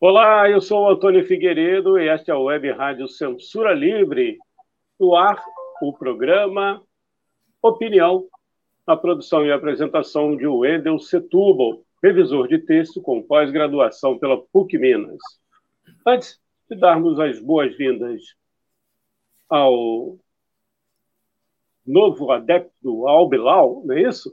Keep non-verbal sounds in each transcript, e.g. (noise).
Olá, eu sou o Antônio Figueiredo e esta é a Web Rádio Censura Livre. No ar, o programa Opinião, a produção e apresentação de Wendel Setúbal, revisor de texto com pós-graduação pela PUC Minas. Antes de darmos as boas-vindas ao novo adepto Albilau, não é isso?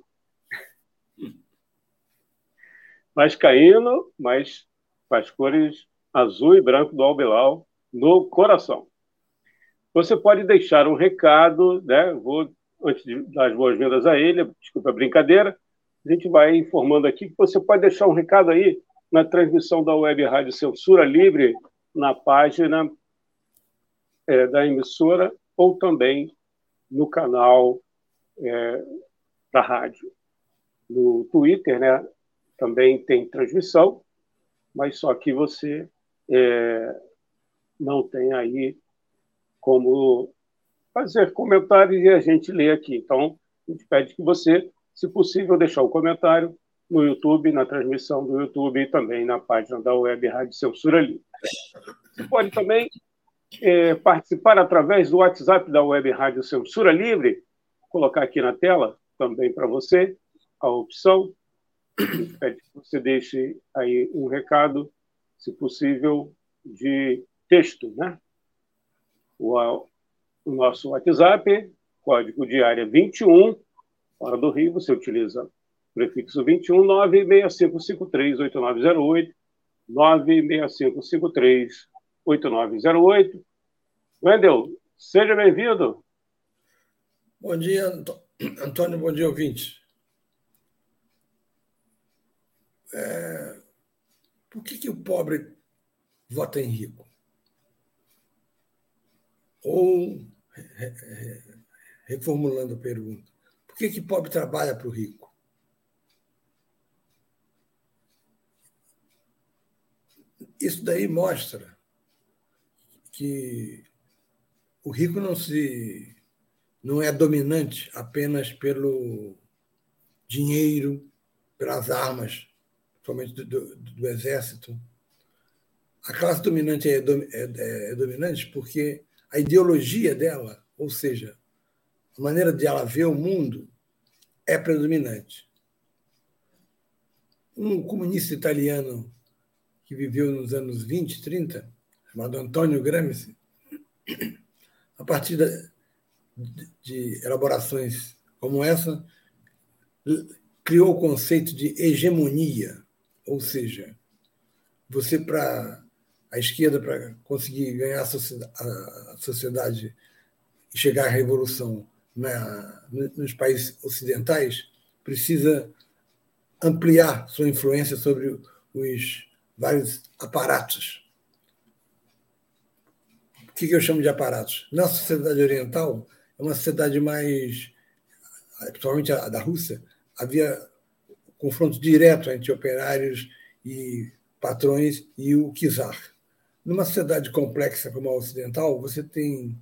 Mais caíno, mas com as cores azul e branco do Albilau no coração. Você pode deixar um recado, né? Vou, antes de dar as boas-vindas a ele, desculpa a brincadeira, a gente vai informando aqui que você pode deixar um recado aí na transmissão da Web Rádio Censura Livre, na página é, da emissora, ou também no canal é, da rádio. No Twitter, né? Também tem transmissão mas só que você é, não tem aí como fazer comentários e a gente lê aqui. Então, a gente pede que você, se possível, deixar um comentário no YouTube, na transmissão do YouTube e também na página da Web Rádio Censura Livre. Você pode também é, participar através do WhatsApp da Web Rádio Censura Livre, Vou colocar aqui na tela também para você a opção pede que você deixe aí um recado, se possível, de texto, né? O, o nosso WhatsApp, código de área 21, fora do Rio, você utiliza o prefixo 21 965538908, 965538908. Wendel, seja bem-vindo. Bom dia, Antônio, bom dia, ouvinte. É, por que, que o pobre vota em rico? Ou, reformulando a pergunta, por que, que pobre trabalha para o rico? Isso daí mostra que o rico não se não é dominante apenas pelo dinheiro, pelas armas somente do, do, do exército, a classe dominante é, é, é, dominante porque a ideologia dela, ou seja, a maneira de ela ver o mundo, é predominante. Um comunista italiano que viveu nos anos 20, 30, chamado Antonio Gramsci, a partir de elaborações como essa, criou o conceito de hegemonia ou seja, você, para a esquerda, para conseguir ganhar a sociedade e chegar à revolução na, nos países ocidentais, precisa ampliar sua influência sobre os vários aparatos. O que eu chamo de aparatos? Na sociedade oriental, é uma sociedade mais, principalmente a da Rússia, havia confronto direto entre operários e patrões e o czar. Numa sociedade complexa como a ocidental, você tem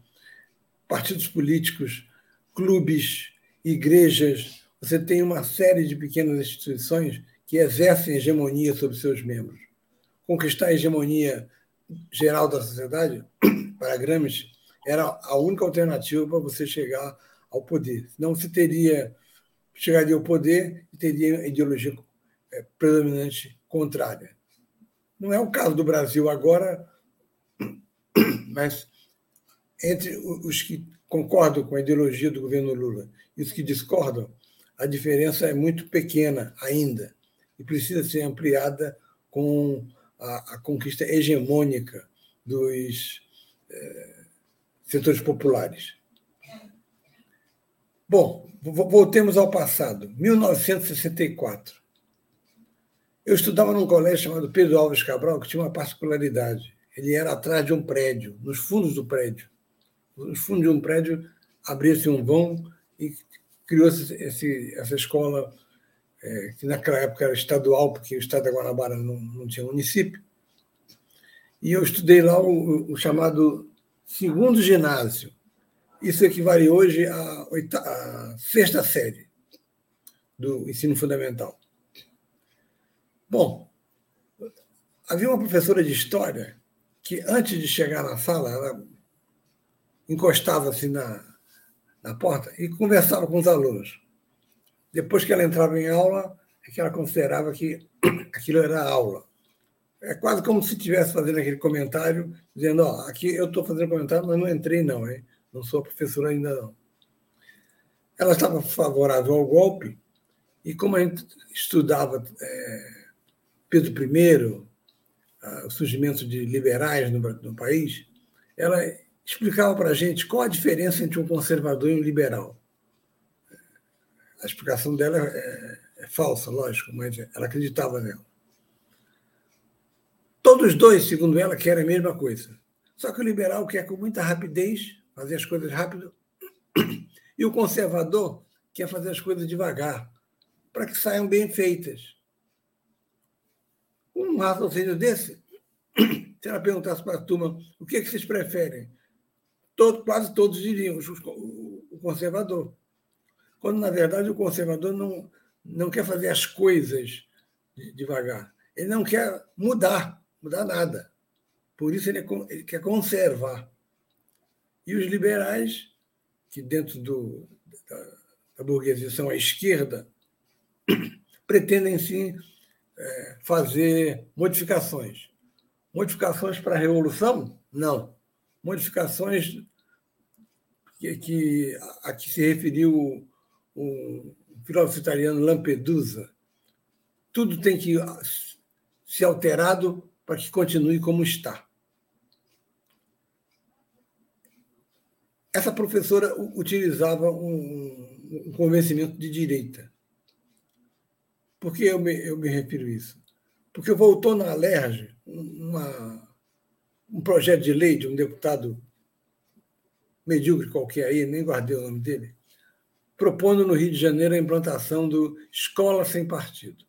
partidos políticos, clubes, igrejas, você tem uma série de pequenas instituições que exercem hegemonia sobre seus membros. Conquistar a hegemonia geral da sociedade, (coughs) para Gramsci, era a única alternativa para você chegar ao poder. Não se teria chegaria ao poder e teria ideologia é, predominante contrária. Não é o caso do Brasil agora, (clears throat) mas entre os que concordam com a ideologia do governo Lula e os que discordam, a diferença é muito pequena ainda e precisa ser ampliada com a, a conquista hegemônica dos é, setores populares. Bom, voltemos ao passado. 1964. Eu estudava num colégio chamado Pedro Alves Cabral, que tinha uma particularidade. Ele era atrás de um prédio, nos fundos do prédio. Nos fundos de um prédio abria-se um vão e criou-se essa escola, é, que naquela época era estadual, porque o estado da Guanabara não, não tinha município. E eu estudei lá o, o chamado segundo ginásio. Isso equivale hoje à, oita, à sexta série do ensino fundamental. Bom, havia uma professora de história que, antes de chegar na sala, ela encostava-se na, na porta e conversava com os alunos. Depois que ela entrava em aula, é que ela considerava que (coughs) aquilo era aula. É quase como se estivesse fazendo aquele comentário, dizendo: Ó, aqui eu estou fazendo comentário, mas não entrei, não, hein? Não sou professora ainda, não. Ela estava favorável ao golpe, e como a gente estudava. É, Pedro I, o surgimento de liberais no, no país, ela explicava para a gente qual a diferença entre um conservador e um liberal. A explicação dela é, é falsa, lógico, mas ela acreditava nela. Todos dois, segundo ela, querem a mesma coisa. Só que o liberal quer com muita rapidez fazer as coisas rápido (clears throat) e o conservador quer fazer as coisas devagar, para que saiam bem feitas. Um raciocínio desse, (clears throat) se ela perguntasse para a turma o que, é que vocês preferem, todo, quase todos diriam o conservador. Quando, na verdade, o conservador não, não quer fazer as coisas devagar. Ele não quer mudar, mudar nada. Por isso, ele, ele quer conservar. E os liberais, que dentro do, da, da burguesia são a esquerda, (clears throat) pretendem sim é, fazer modificações. Modificações para a revolução? Não. Modificações que, que a que se referiu o filósofo italiano Lampedusa. Tudo tem que ser alterado para que continue como está. Essa professora utilizava um, um convencimento de direita. Por que eu me, eu me refiro a isso? Porque voltou na Alerj uma, um projeto de lei de um deputado medíocre qualquer aí, nem guardei o nome dele, propondo no Rio de Janeiro a implantação do Escola Sem Partido.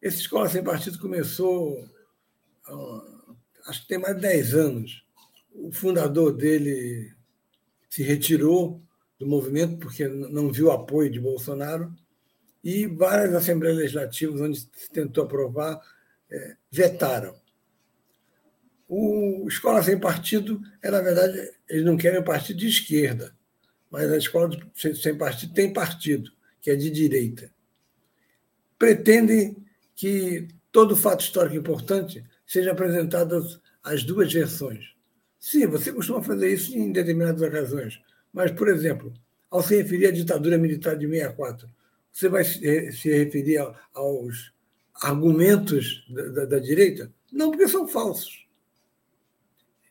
Esse Escola Sem Partido começou, acho que tem mais de 10 anos. O fundador dele se retirou do movimento porque não viu apoio de Bolsonaro e várias assembleias legislativas onde se tentou aprovar é, vetaram. O Escola Sem Partido, é, na verdade, eles não querem um partido de esquerda, mas a Escola Sem Partido tem partido, que é de direita. Pretendem que todo fato histórico importante seja apresentado às duas versões. Sim, você costuma fazer isso em determinadas ocasiões, mas, por exemplo, ao se referir à ditadura militar de 64, você vai se referir aos argumentos da, da, da direita? Não, porque são falsos.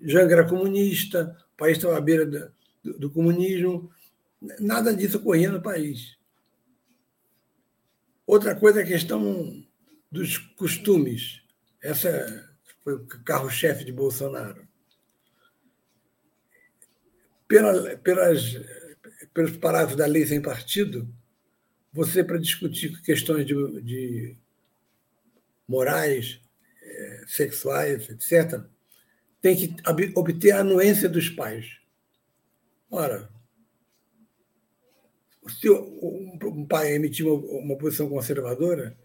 Janga era comunista, o país estava à beira do, do comunismo, nada disso ocorria no país. Outra coisa é a questão dos costumes. Essa foi o carro-chefe de Bolsonaro. Pela, pelas, pelos parágrafos da lei sem partido, você, para discutir questões de, de morais, é, sexuais, etc., tem que obter a anuência dos pais. Ora, se um pai emitir uma, posição conservadora,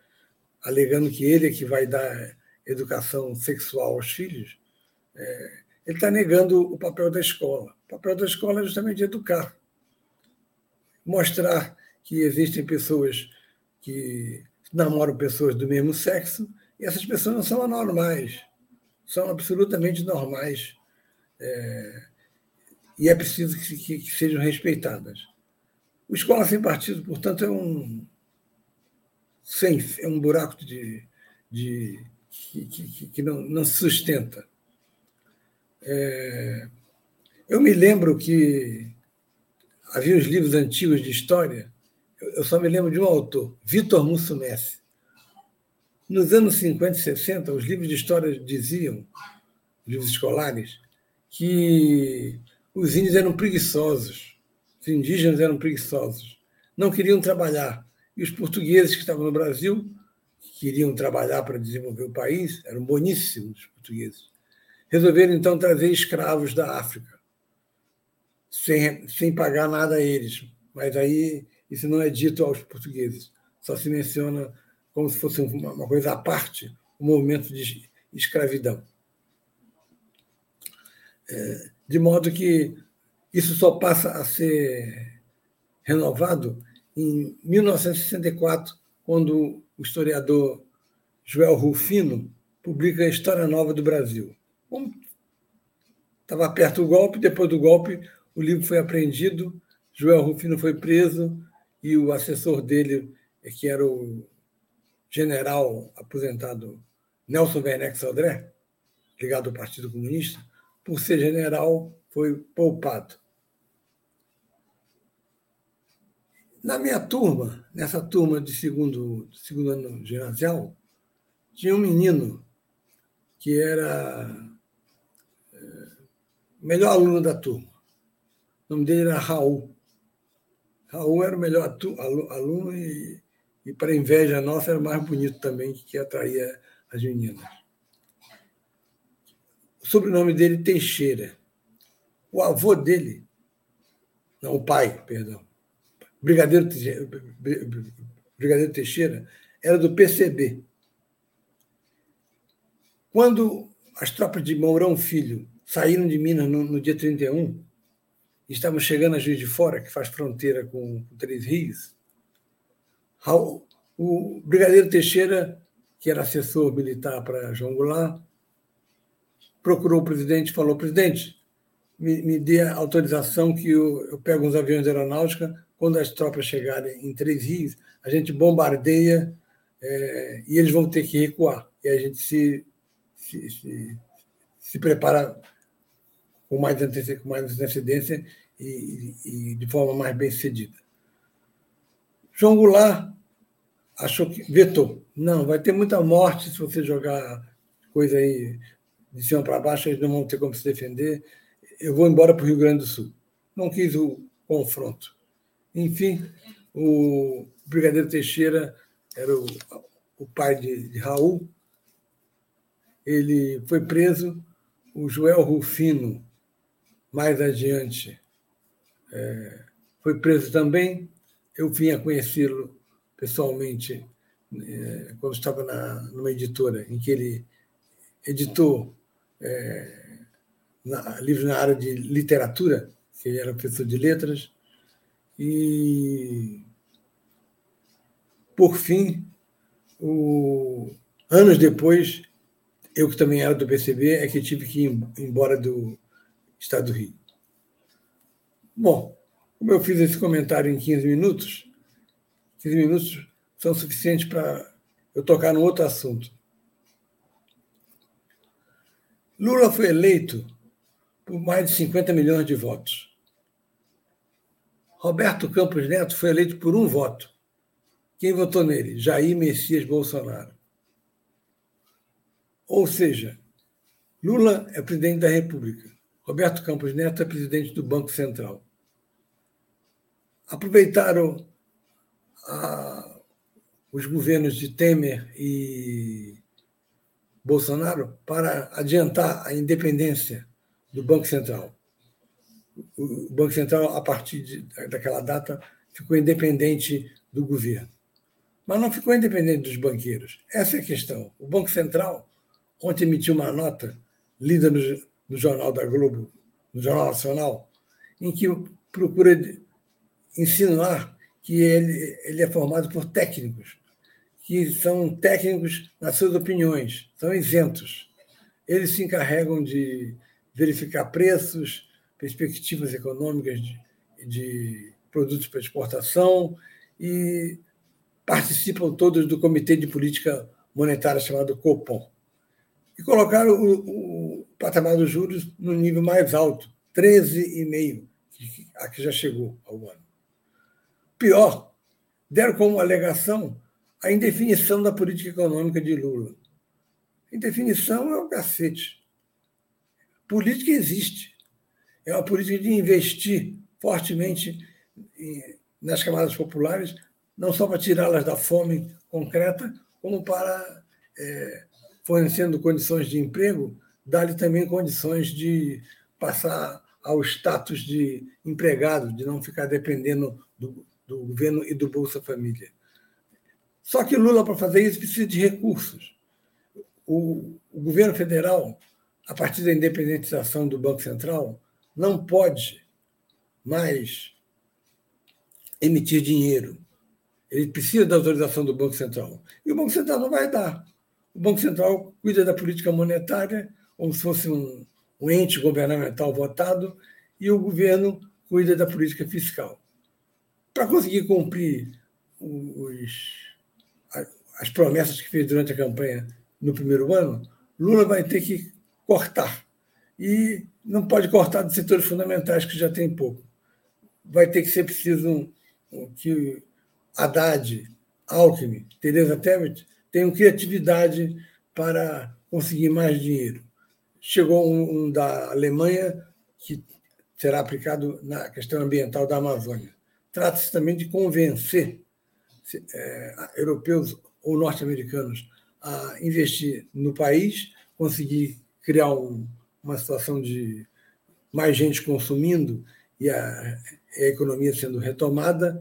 alegando que ele é que vai dar educação sexual aos filhos, é, ele está negando o papel da escola. O papel da escola é justamente educar, mostrar que existem pessoas que namoram pessoas do mesmo sexo e essas pessoas não são anormais, são absolutamente normais. É, e é preciso que, que, que, sejam respeitadas. O Escola Sem Partido, portanto, é um, sem, é um buraco de, de que, que, não, não, se sustenta. É, eu me lembro que havia os livros antigos de história eu só me lembro de um autor, Vitor Mussumessi. Nos anos 50 e 60, os livros de história diziam, livros escolares, que os índios eram preguiçosos, os indígenas eram preguiçosos, não queriam trabalhar. E os portugueses que estavam no Brasil, que queriam trabalhar para desenvolver o país, eram boníssimos portugueses, resolveram então trazer escravos da África, sem, sem pagar nada a eles. Mas aí isso não é dito aos portugueses, só se menciona como se fosse uma coisa à parte, o um movimento de escravidão. É, de modo que isso só passa a ser renovado em 1964, quando o historiador Joel Rufino publica a História Nova do Brasil. Estava perto do golpe, depois do golpe, o livro foi apreendido, Joel Rufino foi preso e o assessor dele, que era o general aposentado Nelson Werneck Sodré, ligado ao Partido Comunista, por ser general, foi poupado. Na minha turma, nessa turma de segundo, segundo ano ginasial, tinha um menino que era é, o melhor aluno da turma. O nome dele era Raul. Raul era o melhor aluno e e, para inveja nossa, era mais bonito também, que atraía as meninas. O sobrenome dele, Teixeira. O avô dele, não, o pai, perdão, Brigadeiro, Brigadeiro Teixeira, era do PCB. Quando as tropas de Mourão Filho saíram de Minas no, no dia 31, estavam chegando a Juiz de Fora, que faz fronteira com, Três Rios, o Brigadeiro Teixeira, que era assessor militar para João Goulart, procurou o presidente e falou: presidente, me, me dê autorização que eu, eu pego uns aviões de aeronáutica, quando as tropas chegarem em Três Rios, a gente bombardeia é, e eles vão ter que recuar. E a gente se, se, se, se prepara com mais, antecedência, com mais antecedência e, e, de forma mais bem sucedida. João Goulart achou que vetou. Não, vai ter muita morte se você jogar coisa aí de cima para baixo, eles não vão ter como se defender. Eu vou embora para o Rio Grande do Sul. Não quis o confronto. Enfim, o Brigadeiro Teixeira era o, o pai de, de Raul. Ele foi preso. O Joel Rufino, mais adiante, é, foi preso também. Eu vim a conhecê-lo pessoalmente é, quando estava na, numa editora em que ele editou é, na, livros na área de literatura, que ele era professor de letras, e, por fim, o, anos depois, eu que também era do PCB, é que tive que ir embora do Estado do Rio. Bom, como eu fiz esse comentário em 15 minutos, 15 minutos são suficientes para eu tocar num outro assunto. Lula foi eleito por mais de 50 milhões de votos. Roberto Campos Neto foi eleito por um voto. Quem votou nele? Jair Messias Bolsonaro. Ou seja, Lula é presidente da República. Roberto Campos Neto é presidente do Banco Central. Aproveitaram a, os governos de Temer e Bolsonaro para adiantar a independência do Banco Central. O Banco Central, a partir de, daquela data, ficou independente do governo. Mas não ficou independente dos banqueiros. Essa é a questão. O Banco Central, ontem emitiu uma nota, lida no, no Jornal da Globo, no Jornal Nacional, em que procura insinuar que ele, ele é formado por técnicos, que são técnicos nas suas opiniões, são isentos. Eles se encarregam de verificar preços, perspectivas econômicas de, de produtos para exportação e participam todos do Comitê de Política Monetária chamado COPOM. E colocaram o, o patamar dos juros no nível mais alto, 13,5%, a que já chegou ao ano. Pior, deram como alegação a indefinição da política econômica de Lula. Indefinição é o cacete. Política existe. É uma política de investir fortemente nas camadas populares, não só para tirá-las da fome concreta, como para, é, fornecendo condições de emprego, dar-lhe também condições de passar ao status de empregado, de não ficar dependendo do, do governo e do Bolsa Família. Só que Lula, para fazer isso, precisa de recursos. O, o governo federal, a partir da independentização do Banco Central, não pode mais emitir dinheiro. Ele precisa da autorização do Banco Central. E o Banco Central não vai dar. O Banco Central cuida da política monetária como se fosse um, um ente governamental votado e o governo cuida da política fiscal. Para conseguir cumprir os, as promessas que fez durante a campanha no primeiro ano, Lula vai ter que cortar. E não pode cortar de setores fundamentais, que já tem pouco. Vai ter que ser preciso que Haddad, Alckmin, Teresa Temet tenham criatividade para conseguir mais dinheiro. Chegou um, um da Alemanha que será aplicado na questão ambiental da Amazônia. Trata-se também de convencer é, europeus ou norte-americanos a investir no país, conseguir criar um, uma situação de mais gente consumindo e a, a economia sendo retomada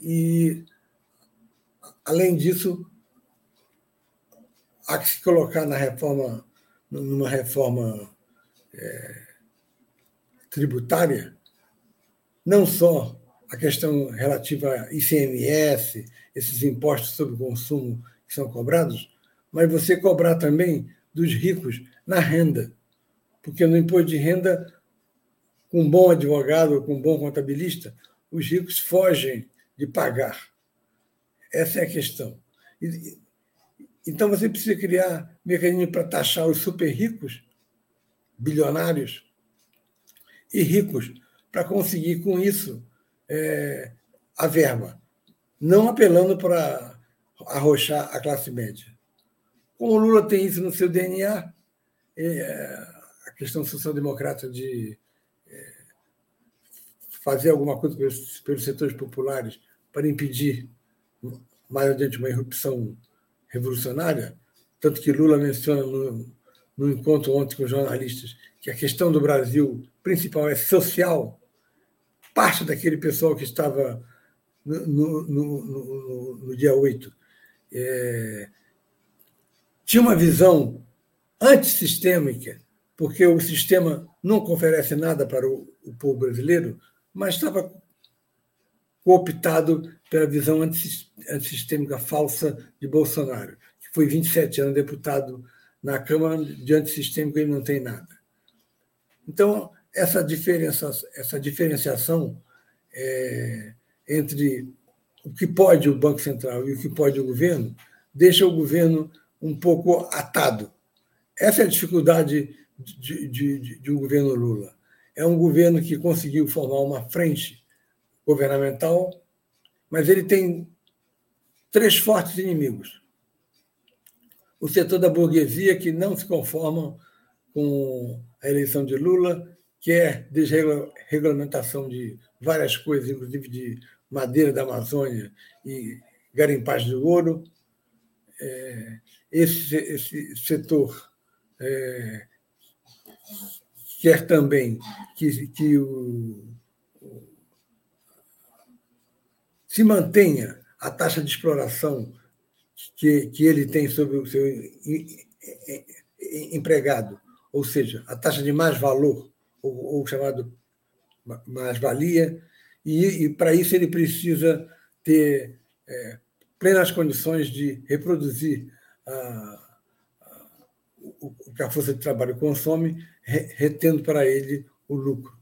e além disso há que se colocar na reforma numa reforma é, tributária não só a questão relativa a ICMS, esses impostos sobre consumo que são cobrados, mas você cobrar também dos ricos na renda, porque no imposto de renda com um bom advogado, com um bom contabilista, os ricos fogem de pagar. Essa é a questão. Então você precisa criar mecanismos para taxar os super ricos, bilionários e ricos, para conseguir com isso é, a verba, não apelando para arrochar a classe média. Como o Lula tem isso no seu DNA, é, a questão social-democrata de fazer alguma coisa pelos, pelos setores populares para impedir mais adiante uma irrupção revolucionária, tanto que Lula menciona no, no encontro ontem com jornalistas que a questão do Brasil principal é social, parte daquele pessoal que estava no, no, no, no dia 8 é, tinha uma visão antissistêmica, porque o sistema não oferece nada para o, o povo brasileiro, mas estava cooptado pela visão antissistêmica falsa de Bolsonaro, que foi 27 anos deputado na Câmara de antissistêmico e não tem nada. Então, essa, diferença, essa diferenciação é, entre o que pode o Banco Central e o que pode o governo deixa o governo um pouco atado. Essa é a dificuldade de, de, de, de um governo Lula é um governo que conseguiu formar uma frente governamental, mas ele tem três fortes inimigos. O setor da burguesia, que não se conforma com a eleição de Lula, que é desregulamentação de várias coisas, inclusive de madeira da Amazônia e garimpagem de ouro. É, esse, esse setor é, quer também que, que o, se mantenha a taxa de exploração que, que ele tem sobre o seu empregado, ou seja, a taxa de mais-valor, ou, ou, chamado mais-valia, e, e para isso ele precisa ter é, plenas condições de reproduzir a, o que a força de trabalho consome, retendo para ele o lucro.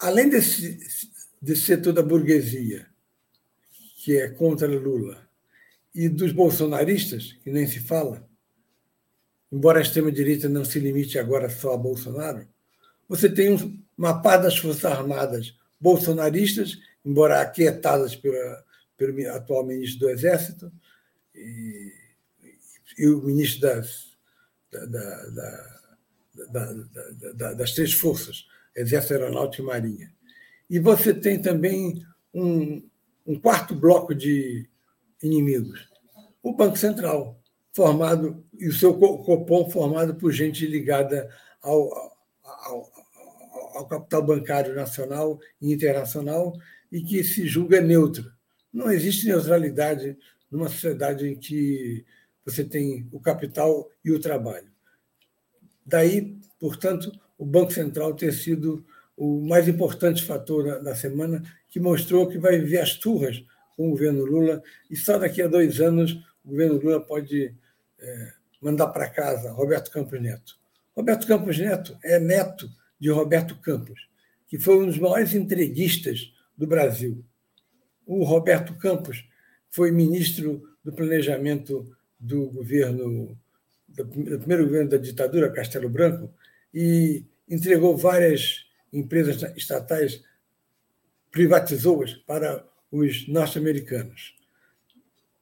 Além desse, desse setor da burguesia, que é contra Lula, e dos bolsonaristas, que nem se fala, embora a extrema-direita não se limite agora só a Bolsonaro, você tem uma pá das Forças Armadas bolsonaristas, embora aquietadas pela, pelo atual ministro do Exército e, e o ministro das, da, da, da, das três forças, Exército, Aeronáutica e Marinha. E você tem também um, um quarto bloco de inimigos, o Banco Central, formado, e o seu Copom formado por gente ligada ao, ao, ao capital bancário nacional e internacional e que se julga neutro. Não existe neutralidade numa sociedade em que você tem o capital e o trabalho. Daí, portanto, o Banco Central ter sido o mais importante fator da semana, que mostrou que vai viver as turras com o governo Lula e só daqui a dois anos o governo Lula pode é, mandar para casa Roberto Campos Neto. Roberto Campos Neto é neto de Roberto Campos, que foi um dos maiores entreguistas do Brasil. O Roberto Campos foi ministro do planejamento do governo, do primeiro governo da ditadura, Castelo Branco, e entregou várias empresas estatais, privatizou-as para os norte-americanos.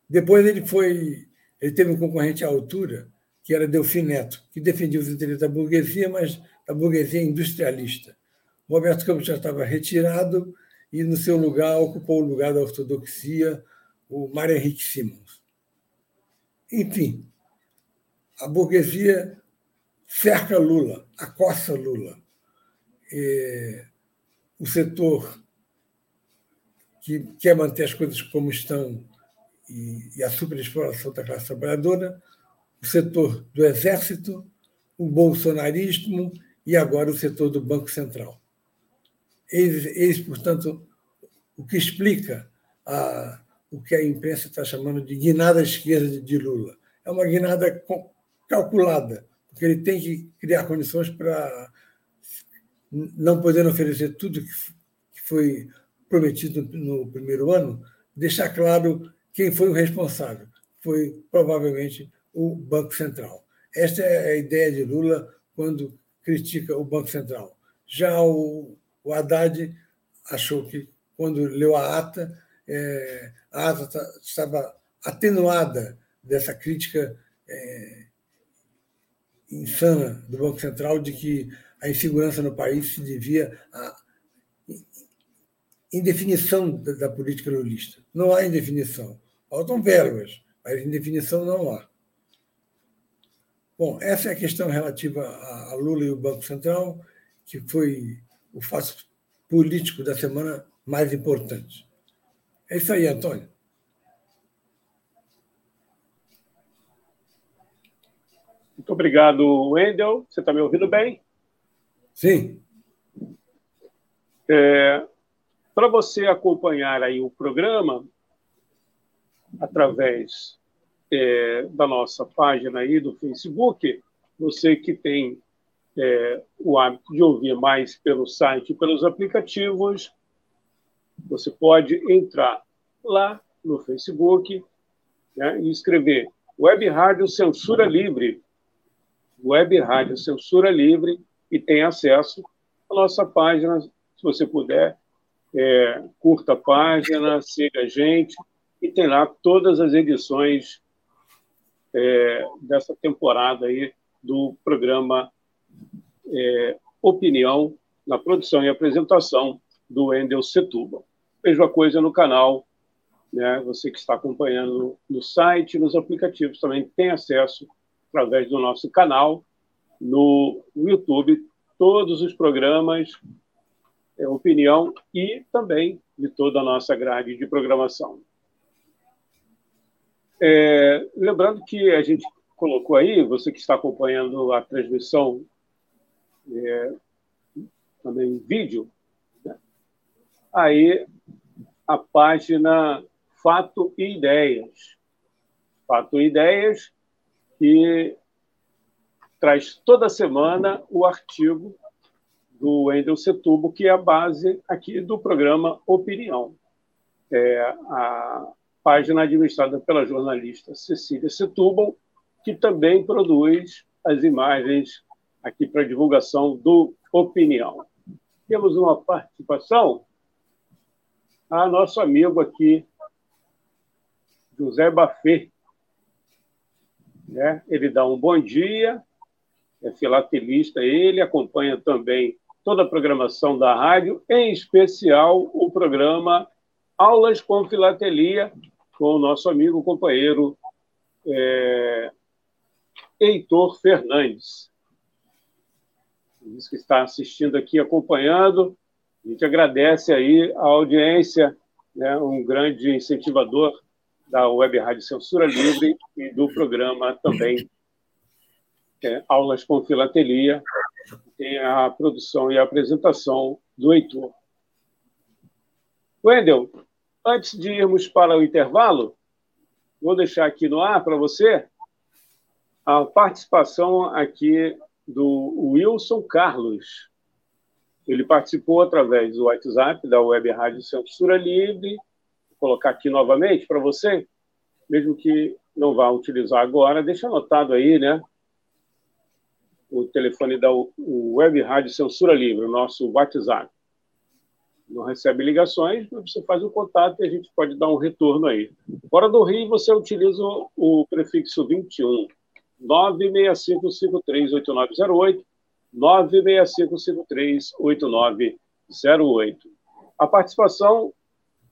Depois ele foi, ele teve um concorrente à altura, que era Delfim Neto, que defendia os interesses da burguesia, mas da burguesia industrialista. Roberto Campos já estava retirado e, no seu lugar, ocupou o lugar da ortodoxia o Mário Henrique Simons. Enfim, a burguesia cerca Lula, acossa Lula. E o setor que quer manter as coisas como estão e, e a superexploração da classe trabalhadora, o setor do exército, o bolsonarismo e agora o setor do Banco Central. Eis, eis portanto, o que explica a, o que a imprensa está chamando de guinada esquerda de Lula. É uma guinada calculada, porque ele tem que criar condições para, não podendo oferecer tudo que foi prometido no primeiro ano, deixar claro quem foi o responsável. Foi provavelmente o Banco Central. Esta é a ideia de Lula quando critica o Banco Central. Já o, o Haddad achou que, quando leu a ata, é, a ata estava atenuada dessa crítica é, insana do Banco Central de que a insegurança no país se devia a indefinição da, da política lulista. Não há indefinição. Faltam verbas, mas indefinição não há. Bom, essa é a questão relativa a Lula e o Banco Central, que foi o fato político da semana mais importante. É isso aí, Antônio. Muito obrigado, Wendel. Você está me ouvindo bem? Sim. É, para você acompanhar aí o programa através é, da nossa página aí do Facebook, você que tem é, o hábito de ouvir mais pelo site e pelos aplicativos, você pode entrar lá no Facebook né, e escrever Web Rádio Censura Livre, Web Rádio Censura Livre, e tem acesso à nossa página, se você puder, é, curta a página, siga a gente e tem lá todas as edições é, dessa temporada aí do programa é, Opinião na produção e apresentação do Endel Setúbal. Mesma coisa no canal, né? Você que está acompanhando no site, nos aplicativos também tem acesso através do nosso canal no YouTube todos os programas é, opinião e também de toda a nossa grade de programação. É, lembrando que a gente colocou aí, você que está acompanhando a transmissão é, também em vídeo, né? aí a página Fato e Ideias. Fato e Ideias, que traz toda semana o artigo do Wendel Setubo, que é a base aqui do programa Opinião. É a página administrada pela jornalista Cecília Setúbal, que também produz as imagens aqui para divulgação do Opinião. Temos uma participação a nosso amigo aqui, José Bafê. Né? Ele dá um bom dia, é filatelista ele, acompanha também toda a programação da rádio, em especial o programa Aulas com Filatelia, com o nosso amigo companheiro é, Heitor Fernandes. Diz que está assistindo aqui, acompanhando. A gente agradece aí a audiência, né, um grande incentivador da Web Rádio Censura Livre e do programa também é, Aulas com Filatelia, tem a produção e a apresentação do Heitor. Wendel, antes de irmos para o intervalo, vou deixar aqui no ar para você a participação aqui do Wilson Carlos. Ele participou através do WhatsApp da Web Rádio Censura Livre. Vou colocar aqui novamente para você, mesmo que não vá utilizar agora, deixa anotado aí, né? O telefone da Web Rádio Censura Livre, o nosso WhatsApp. Não recebe ligações, você faz o contato e a gente pode dar um retorno aí. Fora do Rio, você utiliza o prefixo 21 965538908, 965538908. A participação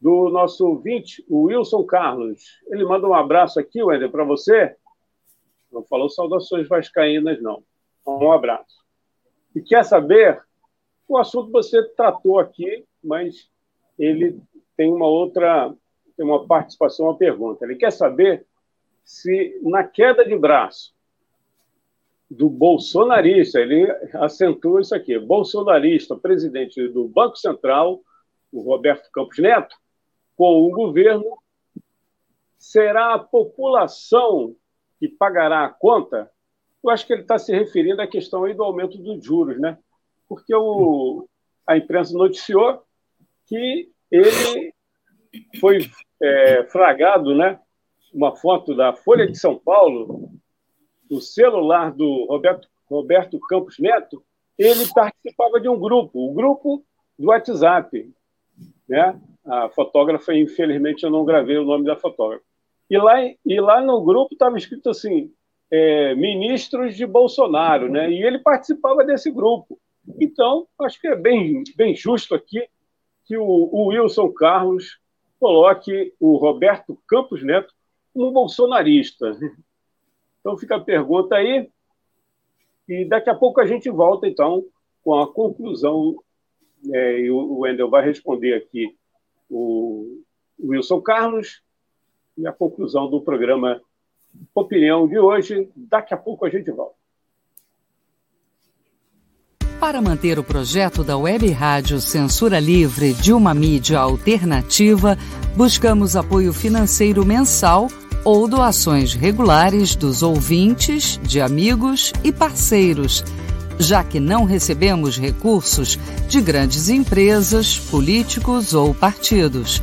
do nosso ouvinte, o Wilson Carlos. Ele manda um abraço aqui, Wender, para você. Não falou saudações vascaínas, não. Um abraço. E quer saber? O assunto você tratou aqui, mas ele tem uma outra, tem uma participação, uma pergunta. Ele quer saber se na queda de braço do bolsonarista, ele acentua isso aqui, bolsonarista, presidente do Banco Central, o Roberto Campos Neto, com o governo, será a população que pagará a conta? Eu acho que ele está se referindo à questão aí do aumento dos juros, né? Porque o, a imprensa noticiou que ele foi é, fragado, né? Uma foto da Folha de São Paulo do celular do Roberto, Roberto Campos Neto, ele participava de um grupo, o grupo do WhatsApp. Né? A fotógrafa, infelizmente, eu não gravei o nome da fotógrafa. E lá, e lá no grupo estava escrito assim: é, ministros de Bolsonaro, né? E ele participava desse grupo. Então, acho que é bem, bem justo aqui que o, o Wilson Carlos coloque o Roberto Campos Neto como bolsonarista. Então fica a pergunta aí, e daqui a pouco a gente volta, então, com a conclusão, é, e o Wendel vai responder aqui o Wilson Carlos, e a conclusão do programa Opinião de hoje. Daqui a pouco a gente volta. Para manter o projeto da Web Rádio Censura Livre de uma mídia alternativa, buscamos apoio financeiro mensal ou doações regulares dos ouvintes, de amigos e parceiros, já que não recebemos recursos de grandes empresas, políticos ou partidos.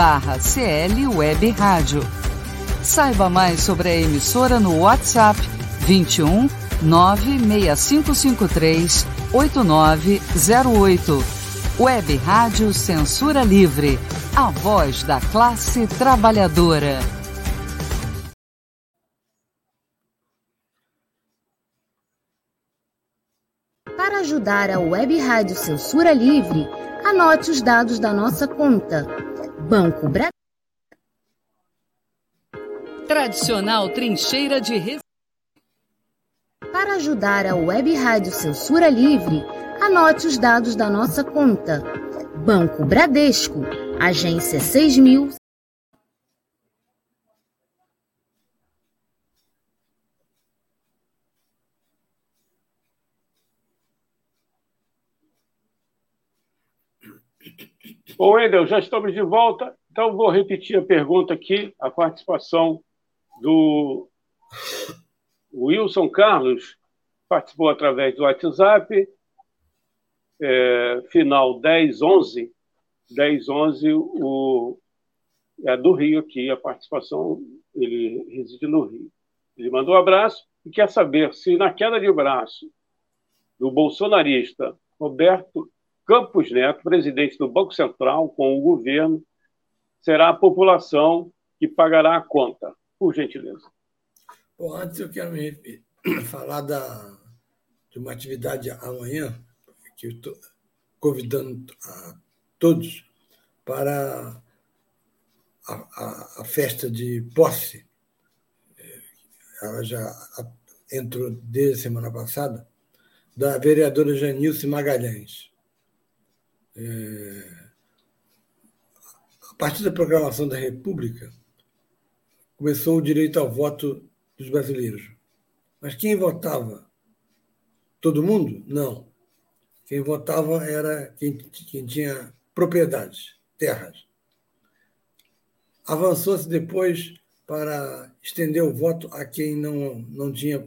barra CL Web Rádio. Saiba mais sobre a emissora no WhatsApp 21 96553 8908. Web Rádio Censura Livre. A voz da classe trabalhadora. ajudar a Web Rádio Censura Livre, anote os dados da nossa conta. Banco Brasil. Tradicional trincheira de Para ajudar a Web Rádio Censura Livre, anote os dados da nossa conta. Banco Bradesco, agência 6000 Bom, Wendel, já estamos de volta, então vou repetir a pergunta aqui, a participação do Wilson Carlos, participou através do WhatsApp, é, final 1011, 1011, o, é do Rio aqui, a participação, ele reside no Rio. Ele mandou um abraço e quer saber se na queda de braço do bolsonarista Roberto Campos Neto, presidente do Banco Central, com o governo, será a população que pagará a conta, por gentileza. Bom, antes eu quero falar da, de uma atividade amanhã, que eu estou convidando a todos para a, a, a festa de posse. Ela já entrou desde a semana passada, da vereadora Janilce Magalhães. É, a partir da programação da República, começou o direito ao voto dos brasileiros. Mas quem votava? Todo mundo? Não. Quem votava era quem, quem tinha propriedades, terras. Avançou-se depois para estender o voto a quem não, não tinha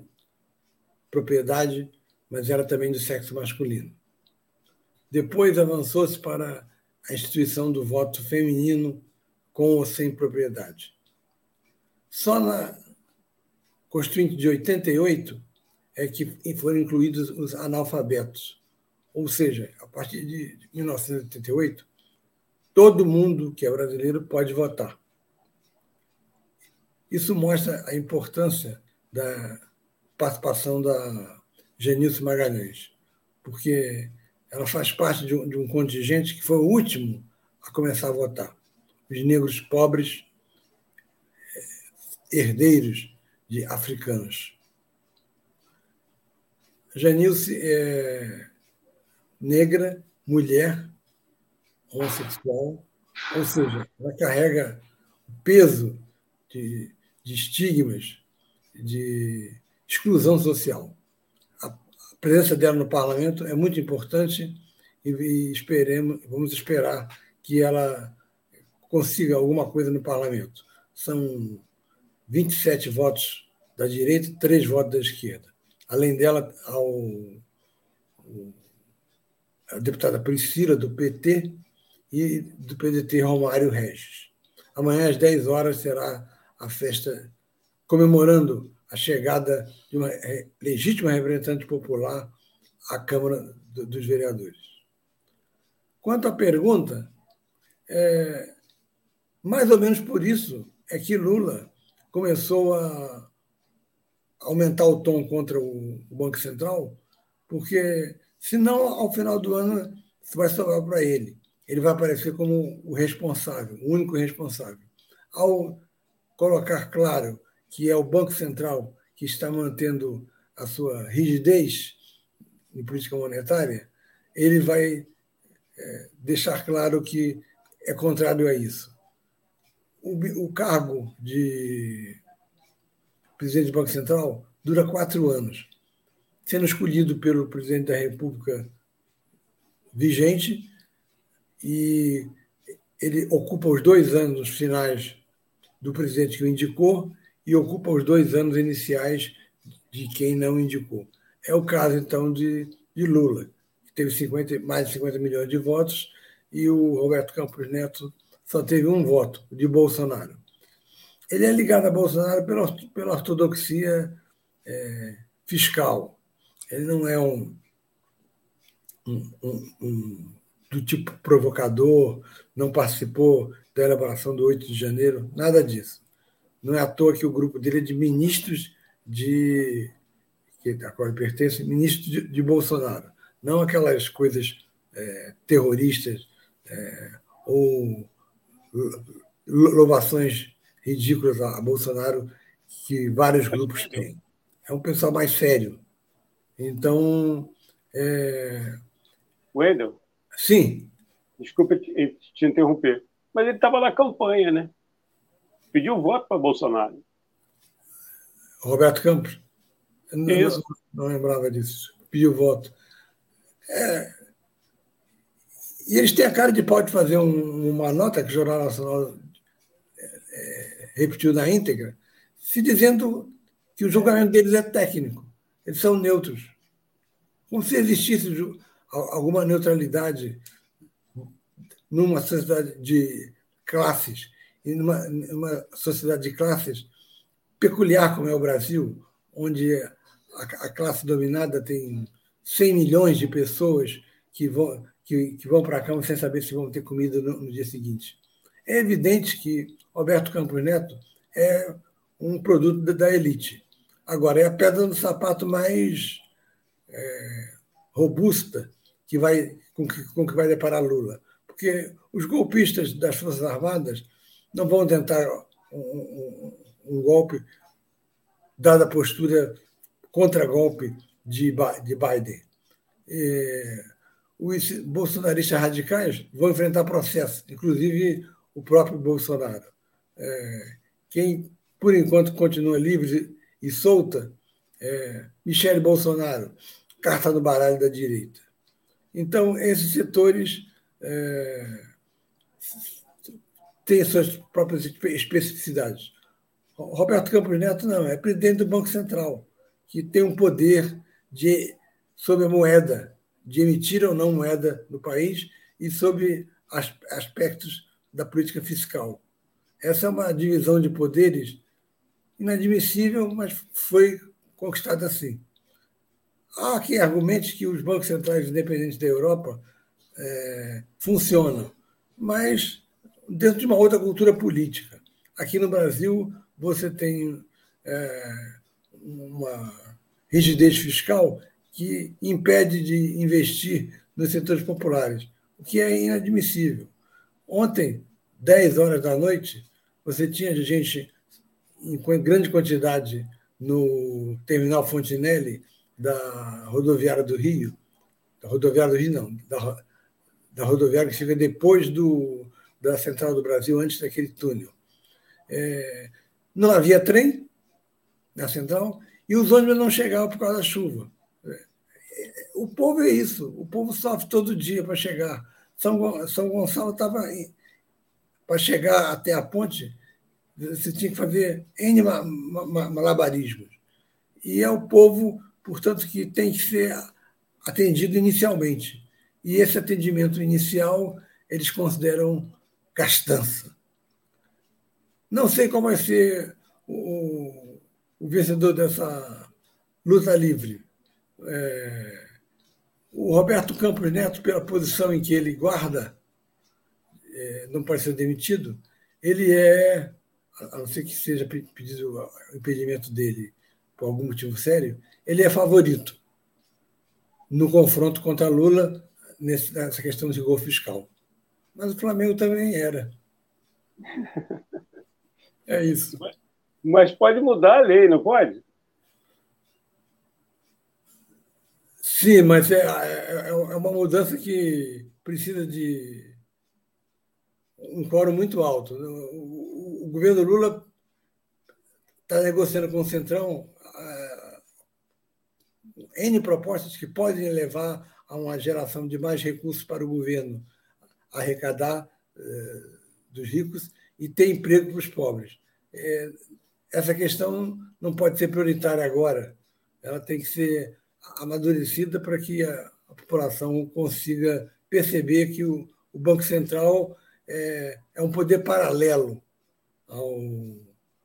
propriedade, mas era também do sexo masculino. Depois avançou-se para a instituição do voto feminino com ou sem propriedade. Só na Constituinte de 88 é que foram incluídos os analfabetos. Ou seja, a partir de 1988, todo mundo que é brasileiro pode votar. Isso mostra a importância da participação da Genilce Magalhães, porque ela faz parte de um, de um contingente que foi o último a começar a votar. Os negros pobres, eh, herdeiros de africanos. Janilce é negra, mulher, homossexual, ou seja, ela carrega o peso de, de estigmas, de exclusão social. Presença dela no parlamento é muito importante e esperemos, vamos esperar que ela consiga alguma coisa no parlamento. São 27 votos da direita, e 3 votos da esquerda. Além dela, ao, a deputada Priscila, do PT, e do PDT Romário Regis. Amanhã, às 10 horas, será a festa comemorando a chegada de uma legítima representante popular à Câmara dos Vereadores. Quanto à pergunta, é, mais ou menos por isso é que Lula começou a aumentar o tom contra o Banco Central, porque senão, ao final do ano, isso vai sobrar para ele. Ele vai aparecer como o responsável, o único responsável. Ao colocar claro que é o Banco Central que está mantendo a sua rigidez em política monetária, ele vai é, deixar claro que é contrário a isso. O, o cargo de presidente do Banco Central dura quatro anos, sendo escolhido pelo presidente da República vigente e ele ocupa os dois anos finais do presidente que o indicou e ocupa os dois anos iniciais de quem não indicou. É o caso, então, de, de Lula, que teve 50, mais de 50 milhões de votos, e o Roberto Campos Neto só teve um voto, de Bolsonaro. Ele é ligado a Bolsonaro pela, pela ortodoxia é, fiscal. Ele não é um, um, um, um, do tipo provocador, não participou da elaboração do 8 de janeiro, nada disso. Não é à toa que o grupo dele é de ministros de. que a qual ele pertence, ministros de, de Bolsonaro. Não aquelas coisas é, terroristas é, ou louvações ridículas a Bolsonaro que vários grupos têm. É um pessoal mais sério. Então. É... Wendel? Sim. Desculpa te, te interromper. Mas ele estava na campanha, né? Pediu voto para Bolsonaro. Roberto Campos? Não, não, não, lembrava disso. Pediu voto. É, e eles têm a cara de pau de fazer um, uma nota que o Jornal Nacional é, é, repetiu na íntegra, se dizendo que o julgamento deles é técnico, eles são neutros. Como se existisse alguma neutralidade numa sociedade de classes e numa, numa sociedade de classes peculiar como é o Brasil, onde a, a classe dominada tem 100 milhões de pessoas que vão, que, que vão para a cama sem saber se vão ter comida no, no, dia seguinte. É evidente que Roberto Campos Neto é um produto da, elite. Agora, é a pedra no sapato mais é, robusta que vai, com, que, com que vai deparar Lula. Porque os golpistas das Forças Armadas não vão tentar um, um, um golpe, dada a postura contra-golpe de, de Biden. E, os bolsonaristas radicais vão enfrentar processo, inclusive o próprio Bolsonaro. É, quem, por enquanto, continua livre e solta é Michele Bolsonaro, carta no baralho da direita. Então, esses setores é, têm suas próprias especificidades. Roberto Campos Neto não, é presidente do Banco Central, que tem um poder de, sobre a moeda, de emitir ou não moeda no país e sobre aspectos da política fiscal. Essa é uma divisão de poderes inadmissível, mas foi conquistada assim. Há aqui argumentos que os bancos centrais independentes da Europa é, funcionam, mas dentro de uma outra cultura política. Aqui no Brasil, você tem é, uma rigidez fiscal que impede de investir nos setores populares, o que é inadmissível. Ontem, 10 horas da noite, você tinha gente em grande quantidade no terminal Fontinelli da rodoviária do Rio, da rodoviária do Rio não, da, da rodoviária que fica depois do, da Central do Brasil, antes daquele túnel. É, não havia trem na Central e os ônibus não chegavam por causa da chuva. O povo é isso, o povo sofre todo dia para chegar. São, São Gonçalo estava. Para chegar até a ponte, você tinha que fazer N malabarismos. E é o povo, portanto, que tem que ser atendido inicialmente. E esse atendimento inicial eles consideram gastança. Não sei qual vai ser o, o vencedor dessa luta livre. É, o Roberto Campos Neto, pela posição em que ele guarda, é, não pode ser demitido, ele é, a não ser que seja pedido o impedimento dele por algum motivo sério, ele é favorito no confronto contra Lula nessa questão de gol fiscal. Mas o Flamengo também era. (laughs) É isso. Mas pode mudar a lei, não pode? Sim, mas é, é, é uma mudança que precisa de um quórum muito alto. O, o, governo Lula está negociando com o Centrão uh, N propostas que podem levar a uma geração de mais recursos para o governo arrecadar uh, dos ricos e ter emprego para os pobres. É, essa questão não pode ser prioritária agora, ela tem que ser amadurecida para que a, população consiga perceber que o, o Banco Central é, é, um poder paralelo ao,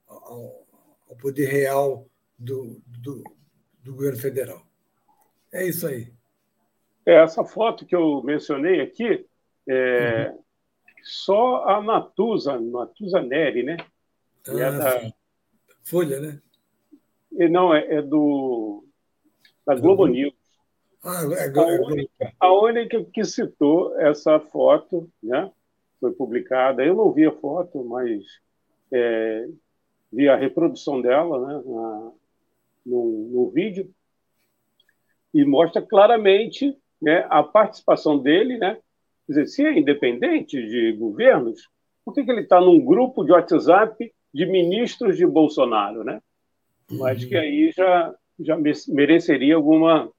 ao, ao poder real do, do, do, governo federal. É isso aí. É, essa foto que eu mencionei aqui, é, uhum. só a Natuza, Natuza Neri, né? Ah, é da... Folha, né? Não, é, é do da Globo uhum. News. Ah, é, é, a, única, a única que citou essa foto, né? Foi publicada. Eu não vi a foto, mas é, vi a reprodução dela, né? Na, no, no vídeo e mostra claramente né, a participação dele, né? Quer dizer, se é independente de governos, por que, que ele está num grupo de WhatsApp de ministros de Bolsonaro, né? Mas que aí já, já mereceria alguma,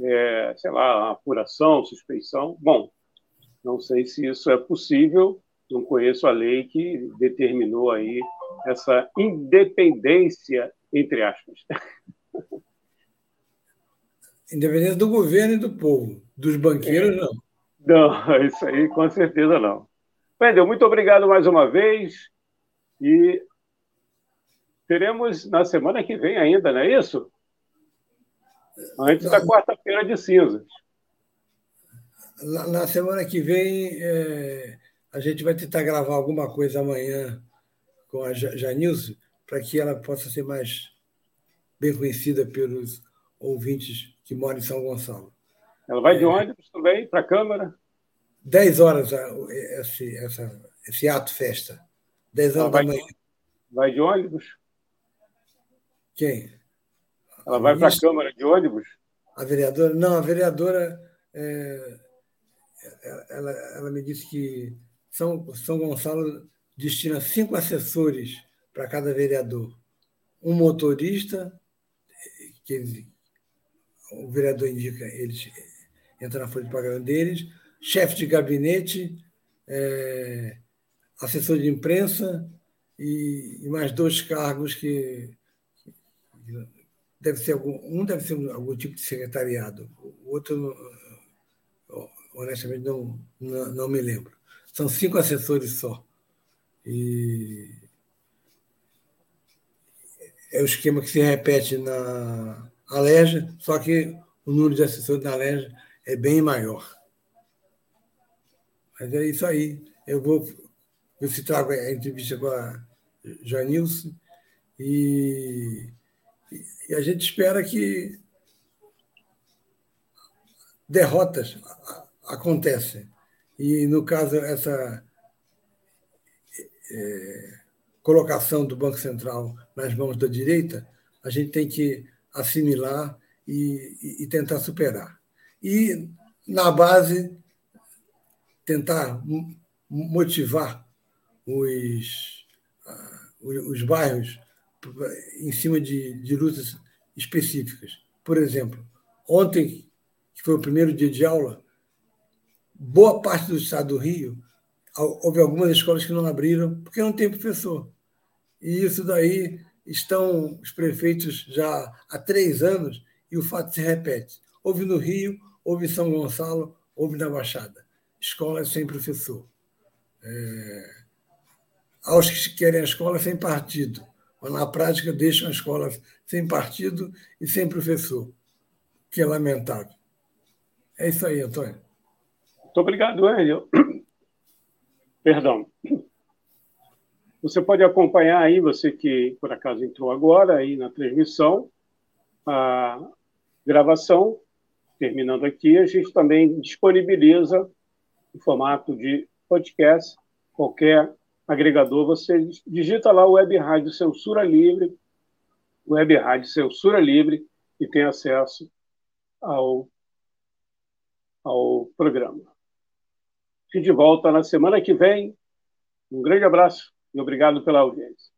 é, sei lá, apuração, suspeição. Bom, não sei se isso é possível, não conheço a lei que determinou aí essa independência, entre aspas. Independência do governo e do povo. Dos banqueiros, não. Não, (laughs) isso aí com certeza não. Wendel, muito obrigado mais uma vez. E teremos na semana que vem ainda, não é isso? Antes da quarta-feira de cinzas. Na, semana que vem, é, a gente vai tentar gravar alguma coisa amanhã com a Janilson, para que ela possa ser mais bem conhecida pelos ouvintes que moram em São Gonçalo. Ela vai de é. ônibus também para a Câmara? 10 horas esse, essa, esse ato festa. 10 horas da manhã. Vai de ônibus? Quem? Ela vai para a Câmara de ônibus? A vereadora? Não, a vereadora. É, ela, ela me disse que São, São Gonçalo destina cinco assessores para cada vereador. Um motorista, que ele, o vereador indica, eles entra na folha de pagamento deles, chefe de gabinete, é, assessor de imprensa e, e, mais dois cargos que, que deve ser algum, um deve ser algum tipo de secretariado, o outro honestamente não, não, não me lembro. São cinco assessores só. E é o esquema que se repete na Alerja, só que o número de assessores na Alerja é bem maior. Mas é isso aí. Eu vou ver se trago a entrevista com a Janilson e, e a gente espera que derrotas acontecem. E, no caso, essa é, colocação do Banco Central nas mãos da direita, a gente tem que assimilar e, e tentar superar. E, na base, tentar motivar os, os bairros em cima de, de lutas específicas. Por exemplo, ontem, que foi o primeiro dia de aula, boa parte do estado do Rio, houve algumas escolas que não abriram porque não tem professor. E isso daí estão os prefeitos já há três anos e o fato se repete. Houve no Rio, houve em São Gonçalo, houve na Baixada. Escolas sem professor. É... Aos que querem a escola sem partido, mas na prática deixam a escola sem partido e sem professor, que é lamentável. É isso aí, Antônio. Muito obrigado, Hélio. (coughs) Perdão. Você pode acompanhar aí, você que por acaso entrou agora aí na transmissão, a gravação. Terminando aqui, a gente também disponibiliza em formato de podcast, qualquer agregador, você digita lá Web Rádio Censura Livre, Web Rádio Censura Livre, e tem acesso ao, ao programa. A gente volta na semana que vem. Um grande abraço e obrigado pela audiência.